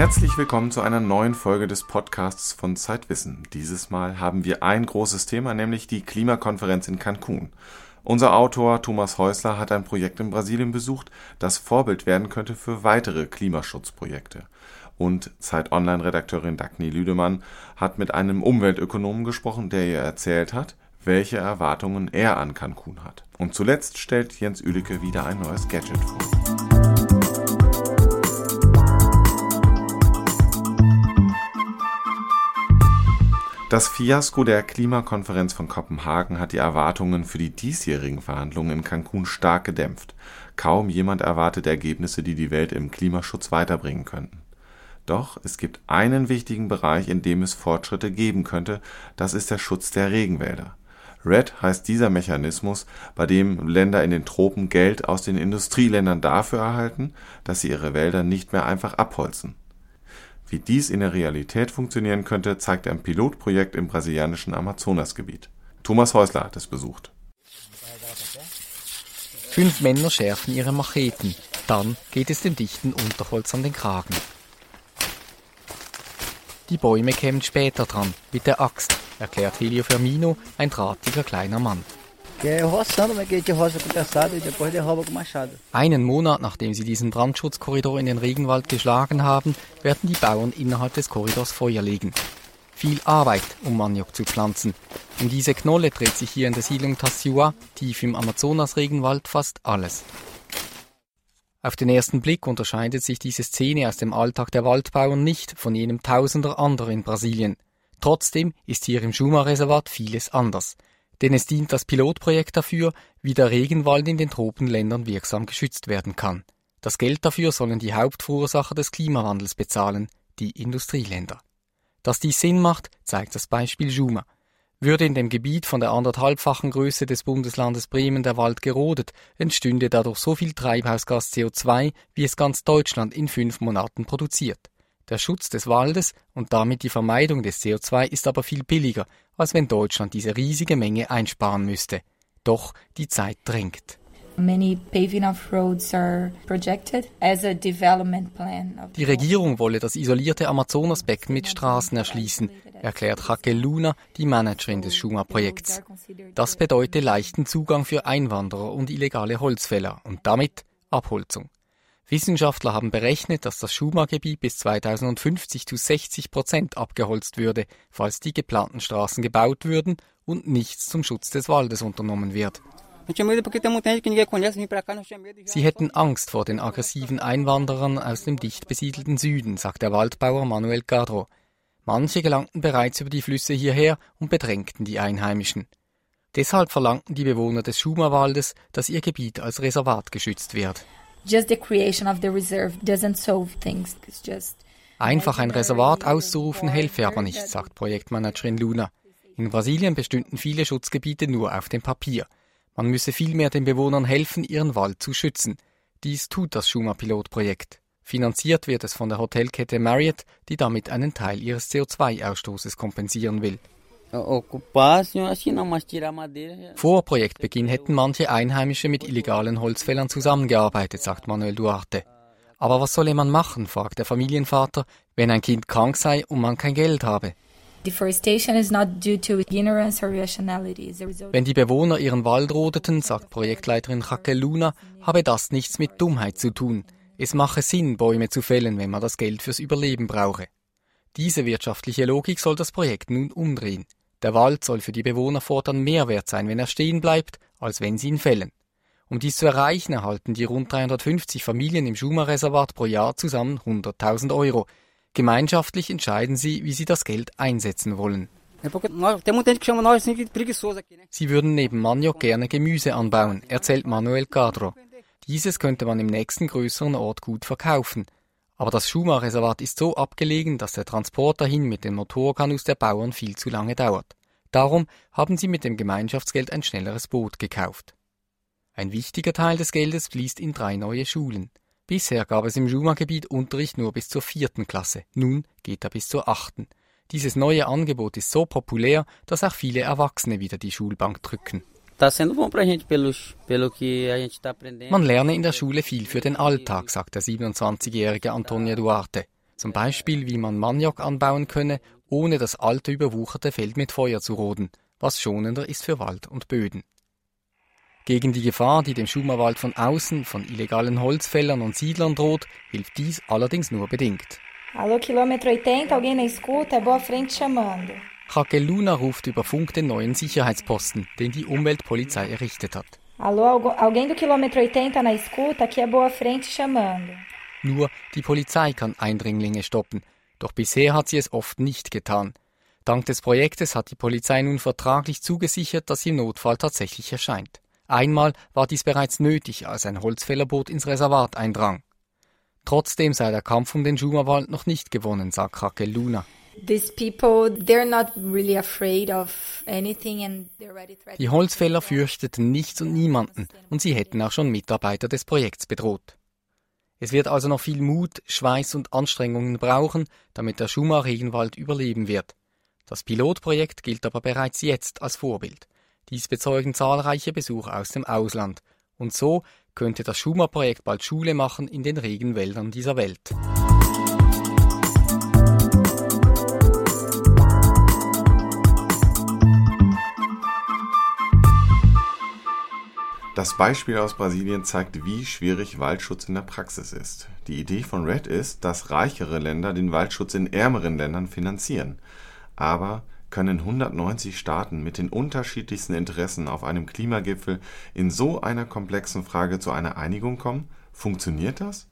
Herzlich willkommen zu einer neuen Folge des Podcasts von Zeitwissen. Dieses Mal haben wir ein großes Thema, nämlich die Klimakonferenz in Cancun. Unser Autor Thomas Häusler hat ein Projekt in Brasilien besucht, das Vorbild werden könnte für weitere Klimaschutzprojekte. Und Zeit Online-Redakteurin Dagny Lüdemann hat mit einem Umweltökonomen gesprochen, der ihr erzählt hat, welche Erwartungen er an Cancun hat. Und zuletzt stellt Jens Ülicke wieder ein neues Gadget vor. Das Fiasko der Klimakonferenz von Kopenhagen hat die Erwartungen für die diesjährigen Verhandlungen in Cancun stark gedämpft. Kaum jemand erwartet Ergebnisse, die die Welt im Klimaschutz weiterbringen könnten. Doch es gibt einen wichtigen Bereich, in dem es Fortschritte geben könnte, das ist der Schutz der Regenwälder. RED heißt dieser Mechanismus, bei dem Länder in den Tropen Geld aus den Industrieländern dafür erhalten, dass sie ihre Wälder nicht mehr einfach abholzen wie dies in der Realität funktionieren könnte, zeigt ein Pilotprojekt im brasilianischen Amazonasgebiet. Thomas Häusler hat es besucht. Fünf Männer schärfen ihre Macheten. Dann geht es dem dichten Unterholz an den Kragen. Die Bäume kämen später dran, mit der Axt, erklärt Helio Fermino, ein drahtiger kleiner Mann. Einen Monat nachdem sie diesen Brandschutzkorridor in den Regenwald geschlagen haben, werden die Bauern innerhalb des Korridors Feuer legen. Viel Arbeit, um Maniok zu pflanzen. Um diese Knolle dreht sich hier in der Siedlung Tassiua, tief im Amazonas-Regenwald, fast alles. Auf den ersten Blick unterscheidet sich diese Szene aus dem Alltag der Waldbauern nicht von jenem tausender anderer in Brasilien. Trotzdem ist hier im Schuma-Reservat vieles anders – denn es dient als Pilotprojekt dafür, wie der Regenwald in den Tropenländern wirksam geschützt werden kann. Das Geld dafür sollen die Hauptverursacher des Klimawandels bezahlen, die Industrieländer. Dass dies Sinn macht, zeigt das Beispiel Juma. Würde in dem Gebiet von der anderthalbfachen Größe des Bundeslandes Bremen der Wald gerodet, entstünde dadurch so viel Treibhausgas CO2, wie es ganz Deutschland in fünf Monaten produziert. Der Schutz des Waldes und damit die Vermeidung des CO2 ist aber viel billiger, als wenn Deutschland diese riesige Menge einsparen müsste. Doch die Zeit drängt. Die Regierung wolle das isolierte Amazonasbecken mit Straßen erschließen, erklärt Raquel Luna, die Managerin des Schuma-Projekts. Das bedeutet leichten Zugang für Einwanderer und illegale Holzfäller und damit Abholzung. Wissenschaftler haben berechnet, dass das Schuma-Gebiet bis 2050 zu 60 Prozent abgeholzt würde, falls die geplanten Straßen gebaut würden und nichts zum Schutz des Waldes unternommen wird. Sie hätten Angst vor den aggressiven Einwanderern aus dem dicht besiedelten Süden, sagt der Waldbauer Manuel Gadro. Manche gelangten bereits über die Flüsse hierher und bedrängten die Einheimischen. Deshalb verlangten die Bewohner des Schuma-Waldes, dass ihr Gebiet als Reservat geschützt wird. Einfach ein Reservat auszurufen helfe aber nicht, sagt Projektmanagerin Luna. In Brasilien bestünden viele Schutzgebiete nur auf dem Papier. Man müsse vielmehr den Bewohnern helfen, ihren Wald zu schützen. Dies tut das Schuma-Pilotprojekt. Finanziert wird es von der Hotelkette Marriott, die damit einen Teil ihres CO2-Ausstoßes kompensieren will. Vor Projektbeginn hätten manche Einheimische mit illegalen Holzfällern zusammengearbeitet, sagt Manuel Duarte. Aber was solle man machen, fragt der Familienvater, wenn ein Kind krank sei und man kein Geld habe. Wenn die Bewohner ihren Wald rodeten, sagt Projektleiterin Raquel Luna, habe das nichts mit Dummheit zu tun. Es mache Sinn, Bäume zu fällen, wenn man das Geld fürs Überleben brauche. Diese wirtschaftliche Logik soll das Projekt nun umdrehen. Der Wald soll für die Bewohner fortan mehr wert sein, wenn er stehen bleibt, als wenn sie ihn fällen. Um dies zu erreichen, erhalten die rund 350 Familien im Schuma-Reservat pro Jahr zusammen 100.000 Euro. Gemeinschaftlich entscheiden sie, wie sie das Geld einsetzen wollen. Sie würden neben Maniok gerne Gemüse anbauen, erzählt Manuel Cadro. Dieses könnte man im nächsten größeren Ort gut verkaufen. Aber das Schuma-Reservat ist so abgelegen, dass der Transport dahin mit den Motorkanus der Bauern viel zu lange dauert. Darum haben sie mit dem Gemeinschaftsgeld ein schnelleres Boot gekauft. Ein wichtiger Teil des Geldes fließt in drei neue Schulen. Bisher gab es im Schuma-Gebiet Unterricht nur bis zur vierten Klasse, nun geht er bis zur achten. Dieses neue Angebot ist so populär, dass auch viele Erwachsene wieder die Schulbank drücken. Man lerne in der Schule viel für den Alltag, sagt der 27-jährige Antonio Duarte. Zum Beispiel, wie man Maniok anbauen könne, ohne das alte überwucherte Feld mit Feuer zu roden, was schonender ist für Wald und Böden. Gegen die Gefahr, die dem Schumerwald von außen, von illegalen Holzfällern und Siedlern droht, hilft dies allerdings nur bedingt. Alô, Kilometer 80, alguém na escuta? É Boa Frente chamando. Luna ruft über Funk den neuen Sicherheitsposten, den die Umweltpolizei errichtet hat. Alô, alguém do Kilometer 80 na escuta? Aqui é Boa Frente chamando. Nur die Polizei kann Eindringlinge stoppen, doch bisher hat sie es oft nicht getan. Dank des Projektes hat die Polizei nun vertraglich zugesichert, dass sie im Notfall tatsächlich erscheint. Einmal war dies bereits nötig, als ein Holzfällerboot ins Reservat eindrang. Trotzdem sei der Kampf um den Schumerwald noch nicht gewonnen, sagt Raquel Luna. Die Holzfäller fürchteten nichts und niemanden und sie hätten auch schon Mitarbeiter des Projekts bedroht. Es wird also noch viel Mut, Schweiß und Anstrengungen brauchen, damit der Schuma-Regenwald überleben wird. Das Pilotprojekt gilt aber bereits jetzt als Vorbild. Dies bezeugen zahlreiche Besucher aus dem Ausland. Und so könnte das Schumer-Projekt bald Schule machen in den Regenwäldern dieser Welt. Das Beispiel aus Brasilien zeigt, wie schwierig Waldschutz in der Praxis ist. Die Idee von RED ist, dass reichere Länder den Waldschutz in ärmeren Ländern finanzieren. Aber können 190 Staaten mit den unterschiedlichsten Interessen auf einem Klimagipfel in so einer komplexen Frage zu einer Einigung kommen? Funktioniert das?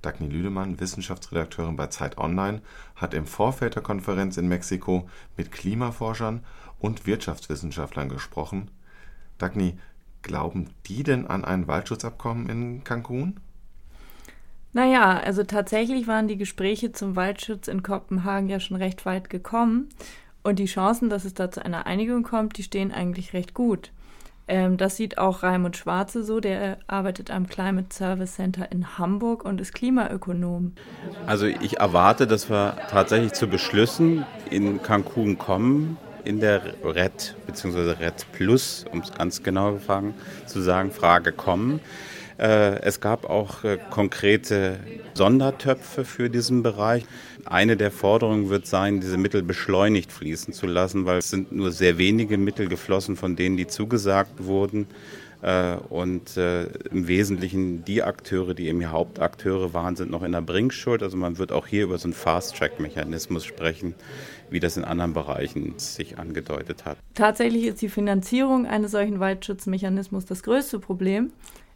Dagny Lüdemann, Wissenschaftsredakteurin bei Zeit Online, hat im Vorfeld der Konferenz in Mexiko mit Klimaforschern und Wirtschaftswissenschaftlern gesprochen. Dagny, glauben die denn an ein Waldschutzabkommen in Cancun? Naja, also tatsächlich waren die Gespräche zum Waldschutz in Kopenhagen ja schon recht weit gekommen. Und die Chancen, dass es da zu einer Einigung kommt, die stehen eigentlich recht gut. Ähm, das sieht auch Raimund Schwarze so, der arbeitet am Climate Service Center in Hamburg und ist Klimaökonom. Also ich erwarte, dass wir tatsächlich zu Beschlüssen in Cancun kommen, in der RED bzw. RED Plus, um es ganz genau zu sagen, Frage kommen. Äh, es gab auch äh, konkrete Sondertöpfe für diesen Bereich. Eine der Forderungen wird sein, diese Mittel beschleunigt fließen zu lassen, weil es sind nur sehr wenige Mittel geflossen, von denen die zugesagt wurden. Äh, und im Wesentlichen die Akteure, die eben Hauptakteure waren, sind noch in der Bringschuld. Also man wird auch hier über so einen Fast-Track-Mechanismus sprechen, wie das in anderen Bereichen sich angedeutet hat. Tatsächlich ist die Finanzierung eines solchen Waldschutzmechanismus das größte Problem.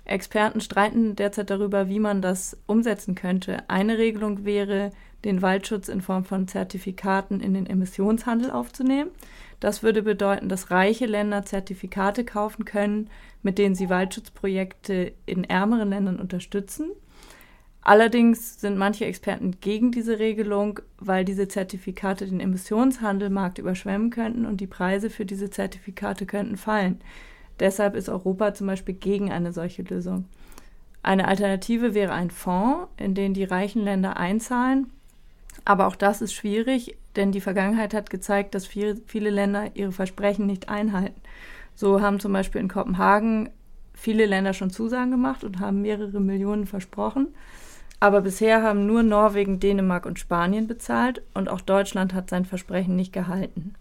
Experten streiten derzeit darüber, wie man das umsetzen könnte. Eine Regelung wäre, den Waldschutz in Form von Zertifikaten in den Emissionshandel aufzunehmen. Das würde bedeuten, dass reiche Länder Zertifikate kaufen können, mit denen sie Waldschutzprojekte in ärmeren Ländern unterstützen. Allerdings sind manche Experten gegen diese Regelung, weil diese Zertifikate den Emissionshandelmarkt überschwemmen könnten und die Preise für diese Zertifikate könnten fallen. Deshalb ist Europa zum Beispiel gegen eine solche Lösung. Eine Alternative wäre ein Fonds, in den die reichen Länder einzahlen. Aber auch das ist schwierig, denn die Vergangenheit hat gezeigt, dass viele, viele Länder ihre Versprechen nicht einhalten. So haben zum Beispiel in Kopenhagen viele Länder schon Zusagen gemacht und haben mehrere Millionen versprochen. Aber bisher haben nur Norwegen, Dänemark und Spanien bezahlt und auch Deutschland hat sein Versprechen nicht gehalten.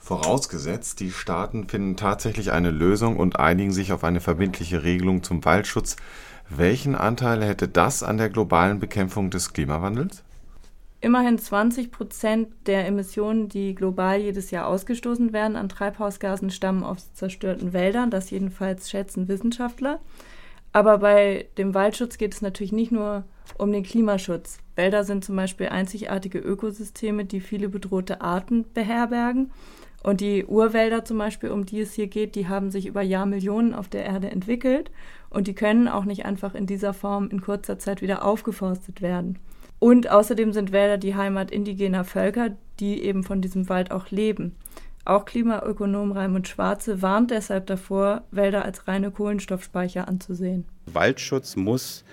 Vorausgesetzt, die Staaten finden tatsächlich eine Lösung und einigen sich auf eine verbindliche Regelung zum Waldschutz. Welchen Anteil hätte das an der globalen Bekämpfung des Klimawandels? Immerhin 20 Prozent der Emissionen, die global jedes Jahr ausgestoßen werden an Treibhausgasen, stammen aus zerstörten Wäldern. Das jedenfalls schätzen Wissenschaftler. Aber bei dem Waldschutz geht es natürlich nicht nur um den Klimaschutz. Wälder sind zum Beispiel einzigartige Ökosysteme, die viele bedrohte Arten beherbergen. Und die Urwälder zum Beispiel, um die es hier geht, die haben sich über Jahrmillionen auf der Erde entwickelt und die können auch nicht einfach in dieser Form in kurzer Zeit wieder aufgeforstet werden. Und außerdem sind Wälder die Heimat indigener Völker, die eben von diesem Wald auch leben. Auch Klimaökonom Raimund Schwarze warnt deshalb davor, Wälder als reine Kohlenstoffspeicher anzusehen. Waldschutz muss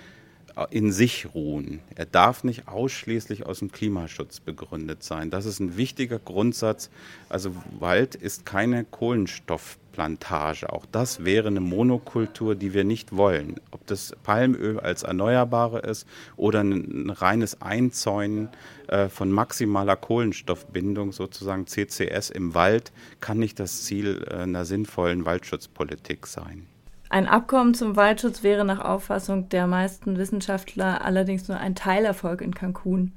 in sich ruhen. Er darf nicht ausschließlich aus dem Klimaschutz begründet sein. Das ist ein wichtiger Grundsatz. Also Wald ist keine Kohlenstoffplantage. Auch das wäre eine Monokultur, die wir nicht wollen. Ob das Palmöl als Erneuerbare ist oder ein reines Einzäunen äh, von maximaler Kohlenstoffbindung, sozusagen CCS im Wald, kann nicht das Ziel äh, einer sinnvollen Waldschutzpolitik sein. Ein Abkommen zum Waldschutz wäre nach Auffassung der meisten Wissenschaftler allerdings nur ein Teilerfolg in Cancun.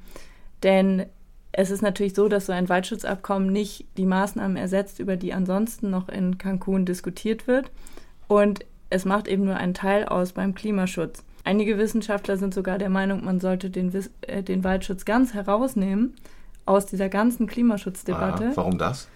Denn es ist natürlich so, dass so ein Waldschutzabkommen nicht die Maßnahmen ersetzt, über die ansonsten noch in Cancun diskutiert wird. Und es macht eben nur einen Teil aus beim Klimaschutz. Einige Wissenschaftler sind sogar der Meinung, man sollte den, äh, den Waldschutz ganz herausnehmen aus dieser ganzen Klimaschutzdebatte. Ah, warum das?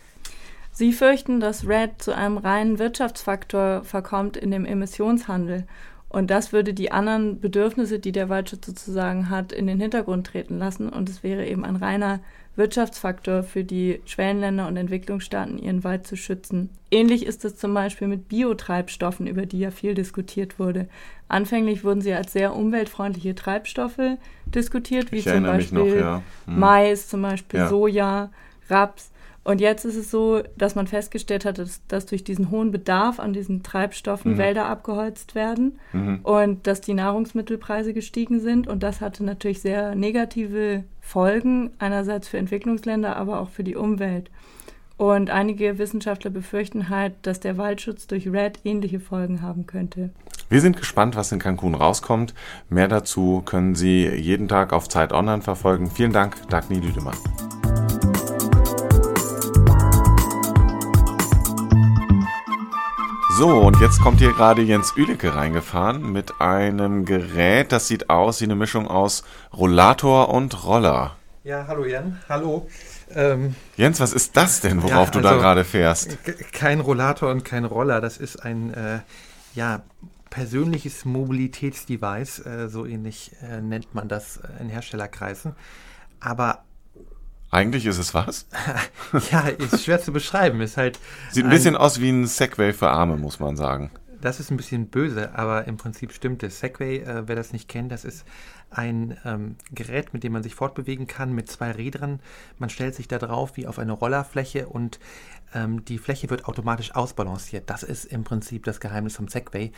Sie fürchten, dass RED zu einem reinen Wirtschaftsfaktor verkommt in dem Emissionshandel. Und das würde die anderen Bedürfnisse, die der Waldschutz sozusagen hat, in den Hintergrund treten lassen. Und es wäre eben ein reiner Wirtschaftsfaktor für die Schwellenländer und Entwicklungsstaaten, ihren Wald zu schützen. Ähnlich ist es zum Beispiel mit Biotreibstoffen, über die ja viel diskutiert wurde. Anfänglich wurden sie als sehr umweltfreundliche Treibstoffe diskutiert, wie ich zum Beispiel noch, ja. hm. Mais, zum Beispiel Ja. Soja, Raps. Und jetzt ist es so, dass man festgestellt hat, dass, dass durch diesen hohen Bedarf an diesen Treibstoffen Mhm. Wälder abgeholzt werden Mhm. und dass die Nahrungsmittelpreise gestiegen sind. Und das hatte natürlich sehr negative Folgen, einerseits für Entwicklungsländer, aber auch für die Umwelt. Und einige Wissenschaftler befürchten halt, dass der Waldschutz durch RED ähnliche Folgen haben könnte. Wir sind gespannt, was in Cancun rauskommt. Mehr dazu können Sie jeden Tag auf Zeit Online verfolgen. Vielen Dank, Dagny Lüdemann. So, und jetzt kommt hier gerade Jens Ülicke reingefahren mit einem Gerät, das sieht aus wie eine Mischung aus Rollator und Roller. Ja, hallo Jan, hallo. Ähm, Jens, was ist das denn, worauf Ja, du da also- gerade fährst? kein Rollator und kein Roller, das ist ein äh, ja, persönliches Mobilitätsdevice, äh, so ähnlich äh, nennt man das in Herstellerkreisen. Aber Eigentlich ist es was? ja, ist schwer zu beschreiben. Ist halt Sieht ein bisschen aus wie ein Segway für Arme, muss man sagen. Das ist ein bisschen böse, aber im Prinzip stimmt es. Segway, äh, wer das nicht kennt, das ist ein ähm, Gerät, mit dem man sich fortbewegen kann, mit zwei Rädern. Man stellt sich da drauf wie auf eine Rollerfläche und ähm, die Fläche wird automatisch ausbalanciert. Das ist im Prinzip das Geheimnis vom Segway.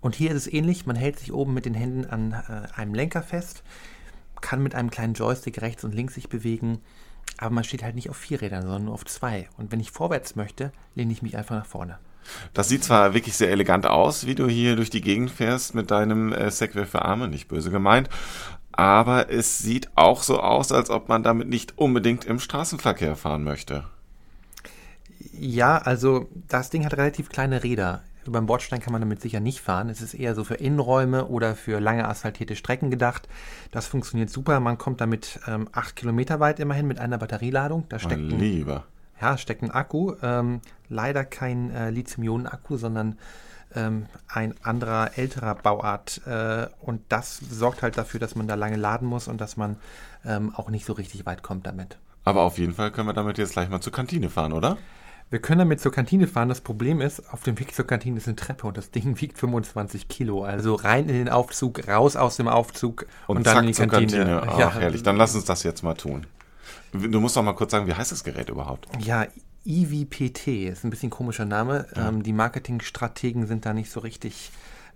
Und hier ist es ähnlich. Man hält sich oben mit den Händen an äh, einem Lenker fest, kann mit einem kleinen Joystick rechts und links sich bewegen. Aber man steht halt nicht auf vier Rädern, sondern nur auf zwei. Und wenn ich vorwärts möchte, lehne ich mich einfach nach vorne. Das sieht zwar wirklich sehr elegant aus, wie du hier durch die Gegend fährst mit deinem äh, Segway für Arme, nicht böse gemeint, aber es sieht auch so aus, als ob man damit nicht unbedingt im Straßenverkehr fahren möchte. Ja, also das Ding hat relativ kleine Räder. Über den Bordstein kann man damit sicher nicht fahren. Es ist eher so für Innenräume oder für lange asphaltierte Strecken gedacht. Das funktioniert super. Man kommt damit ähm, acht Kilometer weit immerhin mit einer Batterieladung. Da steckt Mein ein, Lieber. ja, steckt ein Akku. Ähm, leider kein äh, Lithium-Ionen-Akku, sondern ähm, ein anderer älterer Bauart. Äh, und das sorgt halt dafür, dass man da lange laden muss und dass man ähm, auch nicht so richtig weit kommt damit. Aber auf jeden Fall können wir damit jetzt gleich mal zur Kantine fahren, oder? Wir können damit zur Kantine fahren. Das Problem ist, auf dem Weg zur Kantine ist eine Treppe und das Ding wiegt 25 Kilo. Also rein in den Aufzug, raus aus dem Aufzug Und, und, dann in die zur Kantine. Kantine. Ach, ja, herrlich. Dann lass uns das jetzt mal tun. Du musst doch mal kurz sagen, wie heißt das Gerät überhaupt? ja, IVPT ist ein bisschen komischer Name. Ähm, die Marketingstrategen sind da nicht so richtig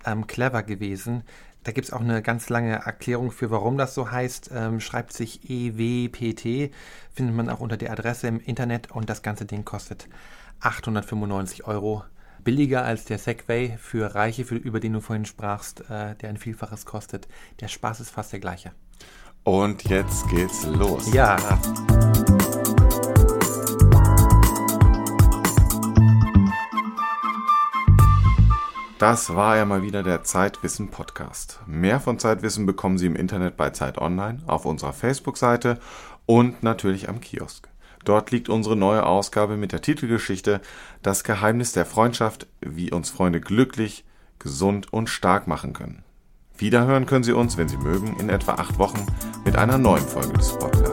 ähm, clever gewesen. Da gibt es auch eine ganz lange Erklärung für, warum das so heißt. Ähm, schreibt sich EWPT, findet man auch unter der Adresse im Internet und das ganze Ding kostet 895 Euro. Billiger als der Segway für Reiche, für, über den du vorhin sprachst, äh, der ein Vielfaches kostet. Der Spaß ist fast der gleiche. Und jetzt geht's los. Ja, Das war ja mal wieder der Zeitwissen Podcast. Mehr von Zeitwissen bekommen Sie im Internet bei Zeit Online, auf unserer Facebook-Seite und natürlich am Kiosk. Dort liegt unsere neue Ausgabe mit der Titelgeschichte Das Geheimnis der Freundschaft, wie uns Freunde glücklich, gesund und stark machen können. Wiederhören können Sie uns, wenn Sie mögen, in etwa acht Wochen mit einer neuen Folge des Podcasts.